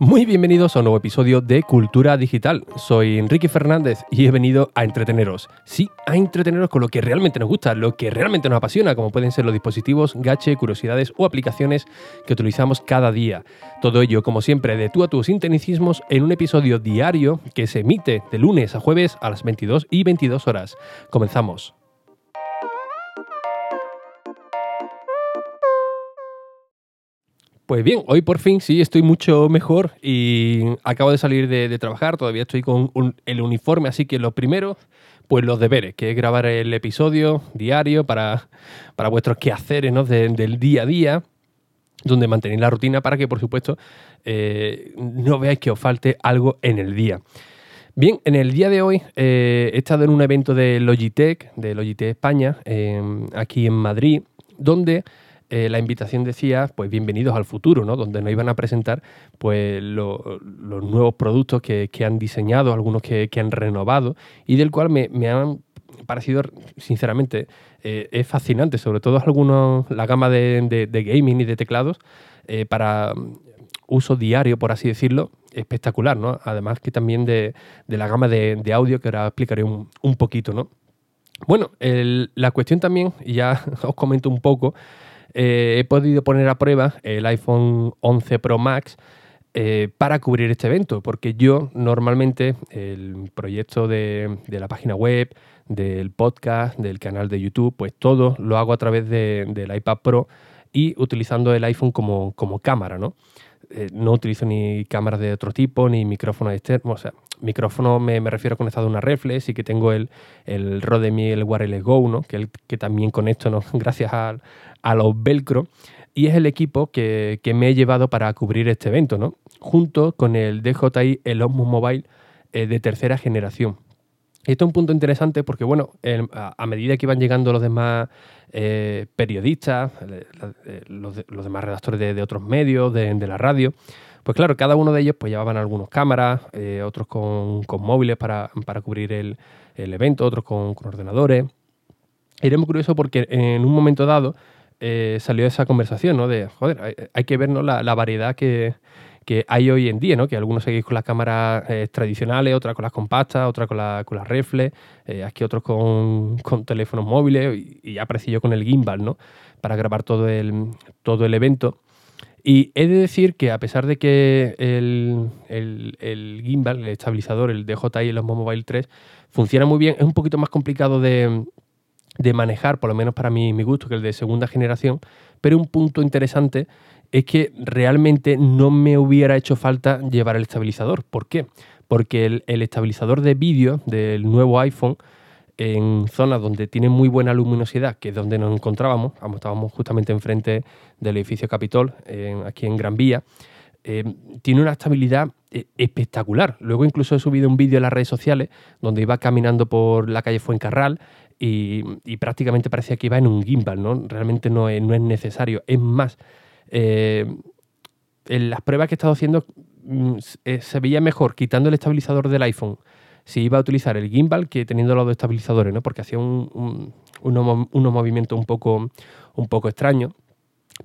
Muy bienvenidos a un nuevo episodio de Cultura Digital. Soy Enrique Fernández y he venido a entreteneros. Sí, a entreteneros con lo que realmente nos gusta, lo que realmente nos apasiona, como pueden ser los dispositivos, gache, curiosidades o aplicaciones que utilizamos cada día. Todo ello, como siempre, de tú a tus intenicismos en un episodio diario que se emite de lunes a jueves a las 22 y 22 horas. Comenzamos. Pues bien, hoy por fin sí estoy mucho mejor y acabo de salir de, trabajar, todavía estoy con el uniforme, así que lo primero, pues los deberes, que es grabar el episodio diario para, para vuestros quehaceres ¿no? del día a día, donde mantenéis la rutina para que, por supuesto, eh, no veáis que os falte algo en el día. Bien, en el día de hoy eh, he estado en un evento de Logitech, de Logitech España, aquí en Madrid, donde eh, la invitación decía, pues bienvenidos al futuro, ¿no? Donde nos iban a presentar pues los nuevos productos que, han diseñado, algunos que, han renovado y del cual me, han parecido, sinceramente, eh, es fascinante, sobre todo algunos, la gama de, gaming y de teclados eh, para uso diario, por así decirlo, espectacular, ¿no? Además que también de, la gama de, audio que ahora explicaré un, poquito, ¿no? Bueno, la cuestión también, ya os comento un poco, eh, he podido poner a prueba el iPhone 11 Pro Max eh, para cubrir este evento, porque yo normalmente el proyecto de, la página web, del podcast, del canal de YouTube, pues todo lo hago a través del iPad Pro y utilizando el iPhone como, como cámara, ¿no? Eh, no utilizo ni cámaras de otro tipo, ni micrófonos externos. O sea, micrófono me, refiero a conectado a una reflex y que tengo el, el Rode el Wireless Go, que, que también conecto ¿no? gracias a, a, los Velcro. Y es el equipo que, que, me he llevado para cubrir este evento, ¿no? junto con el DJI el Osmo Mobile eh, de tercera generación. Esto es un punto interesante porque, bueno, a, medida que iban llegando los demás eh, periodistas, eh, los, demás redactores de, otros medios, de, la radio, pues claro, cada uno de ellos pues llevaban algunas cámaras, eh, otros con, móviles para, cubrir el, evento, otros con, ordenadores. era muy curioso porque en un momento dado salió esa conversación, ¿no? De, joder, hay, que ver la variedad que, que hay hoy en día, ¿no? Que algunos seguís con las cámaras eh, tradicionales, otras con las compactas, otras con, con las reflex, eh, aquí otros con, teléfonos móviles y, ya aparecí yo con el gimbal, ¿no? Para grabar todo el, todo el evento. Y he de decir que a pesar de que el, gimbal, el estabilizador, el DJI, el Osmo Mobile 3, funciona muy bien, es un poquito más complicado de, manejar, por lo menos para mí, mi gusto, que el de segunda generación, pero un punto interesante es que realmente no me hubiera hecho falta llevar el estabilizador. ¿Por qué? Porque el, estabilizador de vídeo del nuevo iPhone en zonas donde tiene muy buena luminosidad, que es donde nos encontrábamos, estábamos justamente enfrente del edificio Capitol, aquí en Gran Vía, eh, tiene una estabilidad eh, espectacular. Luego incluso he subido un vídeo en las redes sociales donde iba caminando por la calle Fuencarral y, y prácticamente parecía que iba en un gimbal, ¿no? Realmente no no es necesario. Es más, eh, en las pruebas que he estado haciendo mm, eh, se veía mejor quitando el estabilizador del iPhone si iba a utilizar el gimbal que teniendo los dos estabilizadores, ¿no? porque hacía un, unos, movimientos un poco, un poco extraños.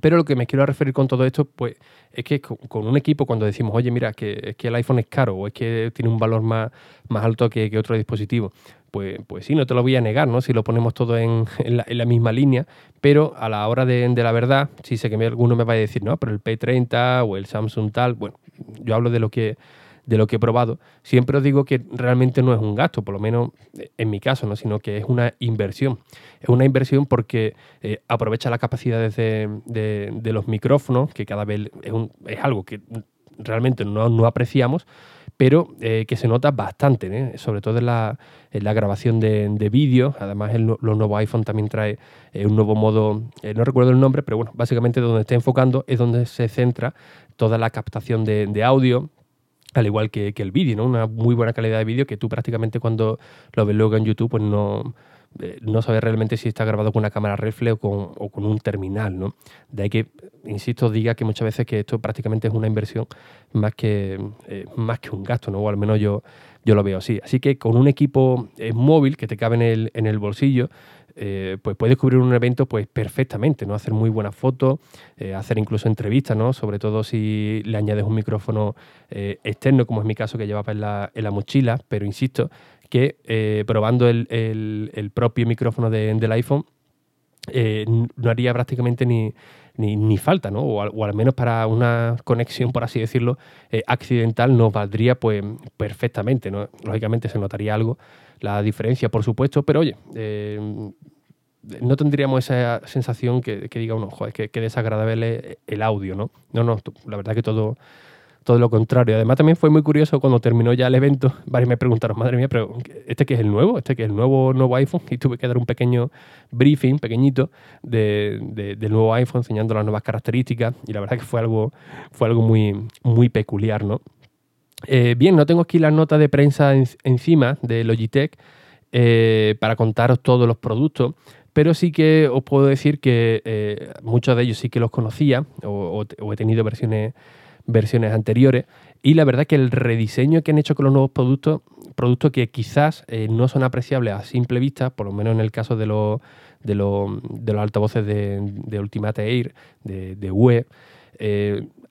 Pero lo que me quiero referir con todo esto, pues, es que con, un equipo, cuando decimos, oye, mira, que, es que el iPhone es caro o es que tiene un valor más, más alto que, que otro dispositivo, pues, pues sí, no te lo voy a negar, ¿no? Si lo ponemos todo en, la, misma línea, pero a la hora de, la verdad, si sé que alguno me va a decir, no, pero el P30 o el Samsung tal, bueno, yo hablo de lo que de lo que he probado, siempre os digo que realmente no es un gasto, por lo menos en mi caso, ¿no? sino que es una inversión. Es una inversión porque eh, aprovecha las capacidades de, de, los micrófonos, que cada vez es, un, es algo que realmente no, no apreciamos, pero eh, que se nota bastante, ¿eh? sobre todo en la, grabación de, de vídeo. Además, el, los nuevos iPhone también trae eh, un nuevo modo, no recuerdo el nombre, pero bueno, básicamente donde está enfocando es donde se centra toda la captación de, audio, al igual que, que el vídeo, ¿no? Una muy buena calidad de vídeo que tú prácticamente cuando lo ves luego en YouTube, pues no, eh, no sabe realmente si está grabado con una cámara reflex o con, un terminal, ¿no? De ahí que, insisto, diga que muchas veces que esto prácticamente es una inversión más que, eh, más que un gasto, ¿no? O al menos yo, yo lo veo así. Así que con un equipo eh, móvil que te cabe en el, en el bolsillo, eh, pues puedes cubrir un evento pues perfectamente, ¿no? Hacer muy buenas fotos, eh, hacer incluso entrevistas, ¿no? Sobre todo si le añades un micrófono eh, externo, como es mi caso que llevaba en la, mochila, pero insisto que probando el, propio micrófono del iPhone no haría prácticamente ni, ni, falta, ¿no? O al, menos para una conexión, por así decirlo, accidental nos valdría pues perfectamente, ¿no? Lógicamente se notaría algo, la diferencia, por supuesto, pero oye, eh, no tendríamos esa sensación que, diga uno, joder, que, que, desagradable el audio, ¿no? No, no, la verdad que todo, todo lo contrario. Además, también fue muy curioso cuando terminó ya el evento, varios me preguntaron, madre mía, pero ¿este que es el nuevo? ¿Este que es el nuevo, nuevo iPhone? Y tuve que dar un pequeño briefing, pequeñito, de, del nuevo iPhone, enseñando las nuevas características, y la verdad que fue algo, fue algo muy, muy peculiar, ¿no? Eh, bien, no tengo aquí las notas de prensa encima de Logitech eh, para contaros todos los productos, pero sí que os puedo decir que eh, muchos de ellos sí que los conocía o, he tenido versiones, versiones anteriores y la verdad que el rediseño que han hecho con los nuevos productos, productos que quizás no son apreciables a simple vista, por lo menos en el caso de, los, de, los, altavoces de, Ultimate Air, de, de UE,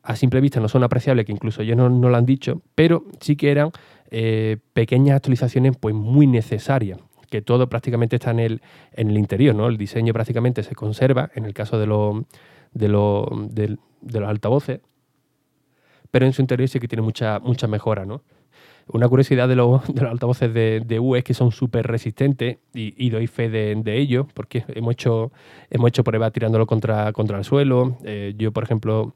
a simple vista no son apreciables, que incluso ellos no, lo han dicho, pero sí que eran eh, pequeñas actualizaciones pues muy necesarias que todo prácticamente está en el, en el interior, ¿no? El diseño prácticamente se conserva en el caso de, de, de, los altavoces, pero en su interior sí que tiene mucha, mucha mejora, ¿no? Una curiosidad de los, altavoces de, de U es que son súper resistentes y, doy fe de, ello, porque hemos hecho, hemos hecho pruebas tirándolo contra, contra el suelo. Eh, yo, por ejemplo,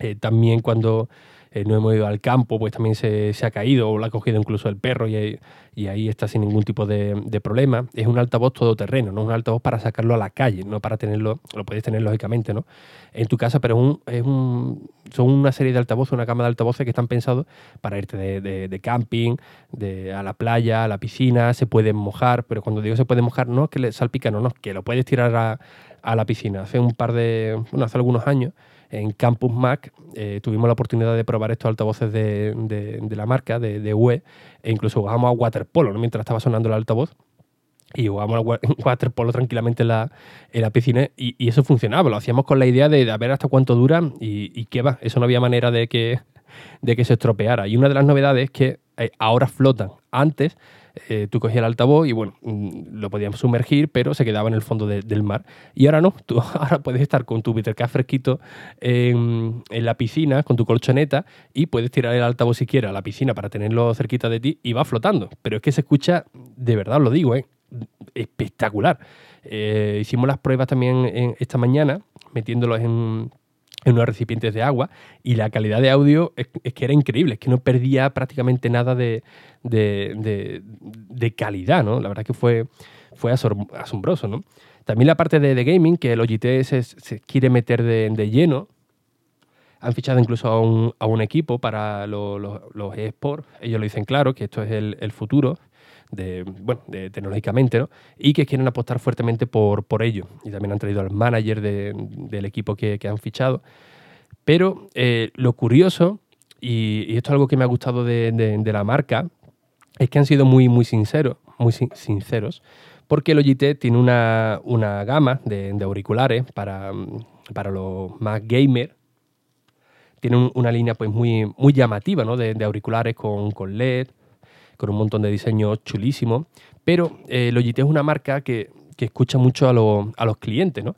eh, también cuando eh, no hemos ido al campo, pues también se, ha caído o lo ha cogido incluso el perro y, ahí está sin ningún tipo de, problema. Es un altavoz todoterreno, no es un altavoz para sacarlo a la calle, no para tenerlo, lo puedes tener lógicamente ¿no? en tu casa, pero es un, son una serie de altavoces, una cama de altavoces que están pensados para irte de, camping, de, a la playa, a la piscina, se pueden mojar, pero cuando digo se puede mojar, no es que le salpica, no, no, que lo puedes tirar a, a la piscina. Hace un par de, bueno, hace algunos años en Campus Mac eh, tuvimos la oportunidad de probar estos altavoces de, la marca, de, de UE, e incluso jugamos a waterpolo mientras estaba sonando el altavoz. Y jugamos a waterpolo tranquilamente en la, en la piscina y, eso funcionaba. Lo hacíamos con la idea de, ver hasta cuánto dura y, y qué va. Eso no había manera de que, de que se estropeara. Y una de las novedades es que eh, ahora flotan. Antes eh, tú cogías el altavoz y bueno, mm, lo podíamos sumergir, pero se quedaba en el fondo del mar. Y ahora no, tú ahora puedes estar con tu Bittercast fresquito en, la piscina, con tu colchoneta, y puedes tirar el altavoz si quieres a la piscina para tenerlo cerquita de ti y va flotando. Pero es que se escucha, de verdad lo digo, ¿eh? espectacular. Eh, hicimos las pruebas también esta mañana, metiéndolos en en unos recipientes de agua y la calidad de audio es, que era increíble, es que no perdía prácticamente nada de, calidad, ¿no? La verdad que fue, fue asombroso, ¿no? También la parte de, gaming, que el Logitech se, quiere meter de, lleno, han fichado incluso a un, a un equipo para los eSports, ellos lo dicen claro, que esto es el, el futuro, de, bueno, de, tecnológicamente, ¿no? Y que quieren apostar fuertemente por, por ello. Y también han traído al manager del equipo que, han fichado. Pero eh, lo curioso, y, esto es algo que me ha gustado de, la marca, es que han sido muy, muy sinceros, muy sinceros, porque Logitech tiene una, una gama de, auriculares para, para los más gamers, tiene una línea pues muy, muy llamativa ¿no? de, auriculares con, con LED, con un montón de diseños chulísimos, pero eh, Logitech es una marca que, escucha mucho a, a, los clientes, ¿no?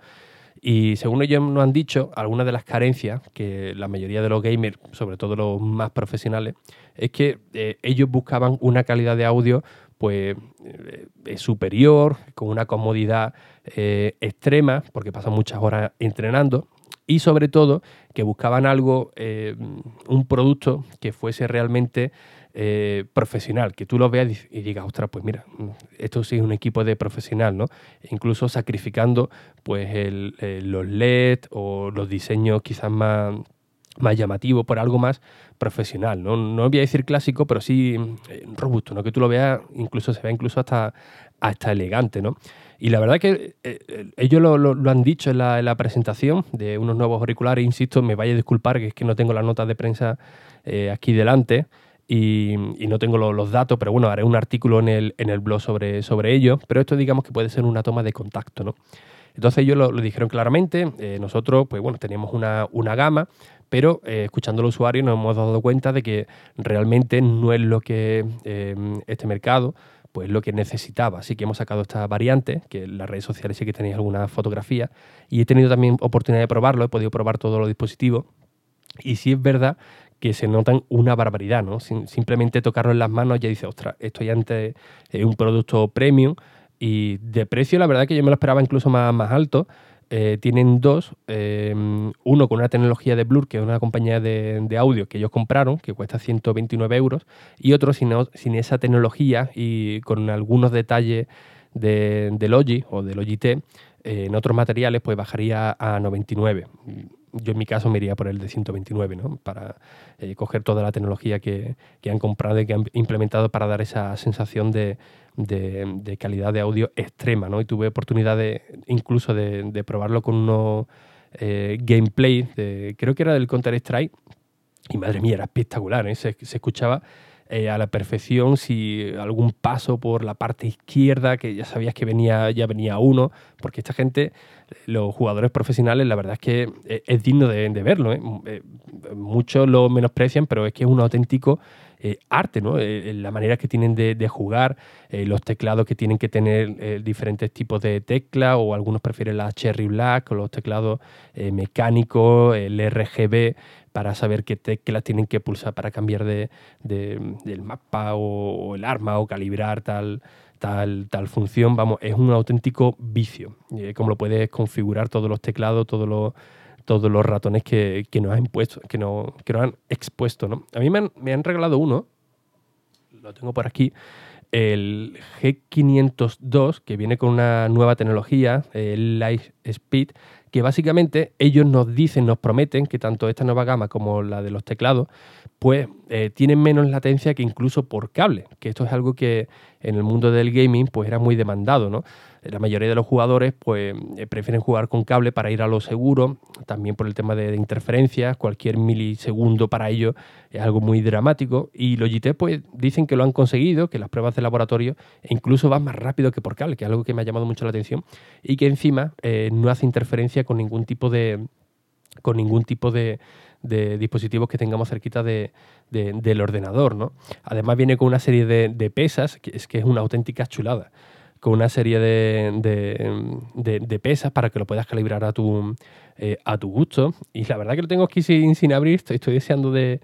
Y según ellos nos han dicho, algunas de las carencias que la mayoría de los gamers, sobre todo los más profesionales, es que eh, ellos buscaban una calidad de audio pues eh, superior, con una comodidad extrema, porque pasan muchas horas entrenando, y sobre todo que buscaban algo, un producto que fuese realmente eh, profesional, que tú lo veas y digas, ostras, pues mira, esto sí es un equipo de profesional, ¿no? incluso sacrificando pues los LED o los diseños quizás más, más llamativos por algo más profesional, ¿no? No voy a decir clásico, pero sí eh, robusto, ¿no? Que tú lo veas, incluso se vea incluso hasta, hasta elegante, ¿no? Y la verdad que eh, ellos lo, han dicho en la, presentación de unos nuevos auriculares, insisto, me vaya a disculpar que es que no tengo las notas de prensa aquí delante, y, no tengo los datos, pero bueno, haré un artículo en el, en el blog sobre, sobre ello, pero esto digamos que puede ser una toma de contacto, ¿no? Entonces ellos lo, dijeron claramente, eh, nosotros pues bueno, teníamos una, una gama, pero eh, escuchando al usuario nos hemos dado cuenta de que realmente no es lo que eh, este mercado pues lo que necesitaba. Así que hemos sacado esta variante, que en las redes sociales sí que tenéis alguna fotografía, y he tenido también oportunidad de probarlo, he podido probar todos los dispositivos, y sí es verdad que se notan una barbaridad, ¿no? simplemente tocarlo en las manos ya dice, ostras, esto ya antes es un producto premium, y de precio la verdad que yo me lo esperaba incluso más, más alto, eh, tienen dos, eh, uno con una tecnología de Blur, que es una compañía de, audio que ellos compraron, que cuesta 129 euros, y otro sin, sin esa tecnología y con algunos detalles de, de Logi o de Logitech, eh, en otros materiales pues bajaría a 99 yo en mi caso me iría por el de 129, ¿no? Para coger toda la tecnología que, que, han comprado y que han implementado para dar esa sensación de, de, calidad de audio extrema, ¿no? Y tuve oportunidad de, incluso de, probarlo con unos eh, gameplay, creo que era del Counter-Strike, y madre mía, era espectacular, ¿eh? se, escuchaba eh, a la perfección si algún paso por la parte izquierda, que ya sabías que venía, ya venía uno, porque esta gente, los jugadores profesionales, la verdad es que es, digno de, verlo. muchos lo menosprecian, pero es que es un auténtico eh, arte, ¿no? Eh, la manera que tienen de, jugar, eh, los teclados que tienen que tener diferentes tipos de tecla, o algunos prefieren la Cherry Black, o los teclados mecánicos, el RGB, para saber qué teclas tienen que pulsar para cambiar de, del mapa o, el arma o calibrar tal, tal, tal función. Vamos, es un auténtico vicio. como lo puedes configurar todos los teclados, todos los todos los ratones que, nos han impuesto, que, no, que nos han expuesto. ¿no? A mí me han, regalado uno, lo tengo por aquí, el G502, que viene con una nueva tecnología, el Light Speed, que básicamente ellos nos dicen, nos prometen que tanto esta nueva gama como la de los teclados, pues eh, tienen menos latencia que incluso por cable, que esto es algo que en el mundo del gaming pues era muy demandado, ¿no? La mayoría de los jugadores pues eh, prefieren jugar con cable para ir a lo seguro, también por el tema de, interferencias, cualquier milisegundo para ellos es algo muy dramático y Logitech pues dicen que lo han conseguido, que las pruebas de laboratorio incluso van más rápido que por cable, que es algo que me ha llamado mucho la atención y que encima eh, no hace interferencia con ningún tipo de con ningún tipo de, dispositivos que tengamos cerquita de, del ordenador. ¿no? Además viene con una serie de, pesas, que es que es una auténtica chulada con una serie de, pesas para que lo puedas calibrar a tu, eh, a tu gusto. Y la verdad que lo tengo aquí sin, sin abrir, estoy, deseando de,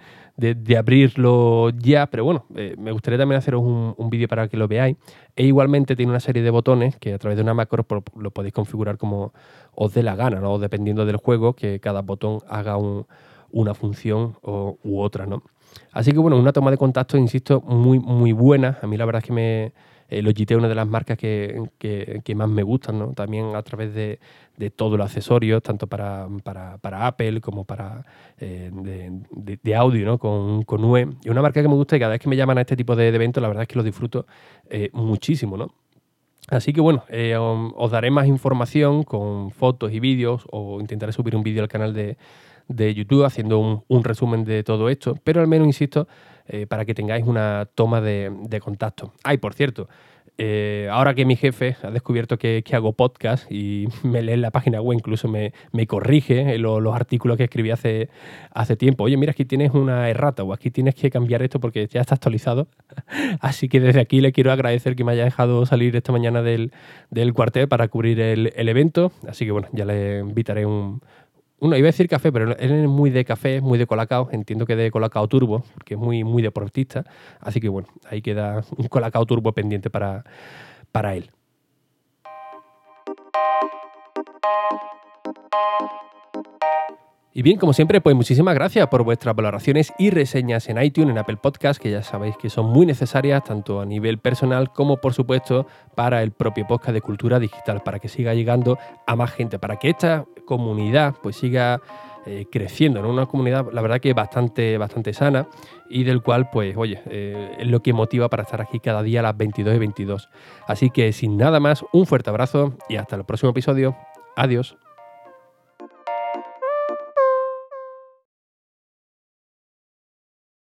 abrirlo ya, pero bueno, eh, me gustaría también haceros un, un vídeo para que lo veáis. E igualmente tiene una serie de botones que a través de una macro lo podéis configurar como os dé la gana, ¿no? dependiendo del juego, que cada botón haga una función u otra, ¿no? Así que bueno, una toma de contacto, insisto, muy, muy buena. A mí la verdad es que me, eh, Logitech es una de las marcas que, más me gustan, ¿no? También a través de, todos los accesorios, tanto para, Apple como para eh, de, audio, ¿no? Con, con UE. Y una marca que me gusta y cada vez que me llaman a este tipo de, eventos, la verdad es que lo disfruto eh, muchísimo, ¿no? Así que bueno, os daré más información con fotos y vídeos o intentaré subir un vídeo al canal de, YouTube haciendo un, resumen de todo esto, pero al menos, insisto, eh, para que tengáis una toma de, contacto. Ay, por cierto, eh, ahora que mi jefe ha descubierto que, hago podcast y me lee en la página web, incluso me, corrige los artículos que escribí hace, hace tiempo. Oye, mira, aquí tienes una errata o aquí tienes que cambiar esto porque ya está actualizado. Así que desde aquí le quiero agradecer que me haya dejado salir esta mañana del, cuartel para cubrir el, el evento. Así que bueno, ya le invitaré un, uno iba a decir café, pero él es muy de café, muy de colacao. Entiendo que de colacao turbo, que es muy, muy deportista. Así que bueno, ahí queda un colacao turbo pendiente para, para él. Y bien, como siempre, pues muchísimas gracias por vuestras valoraciones y reseñas en iTunes, en Apple Podcast, que ya sabéis que son muy necesarias tanto a nivel personal como, por supuesto, para el propio podcast de cultura digital, para que siga llegando a más gente, para que esta comunidad pues siga eh, creciendo, en Una comunidad, la verdad que bastante, bastante sana y del cual, pues, oye, eh, es lo que motiva para estar aquí cada día a las 22 y 22. Así que, sin nada más, un fuerte abrazo y hasta el próximo episodio. Adiós.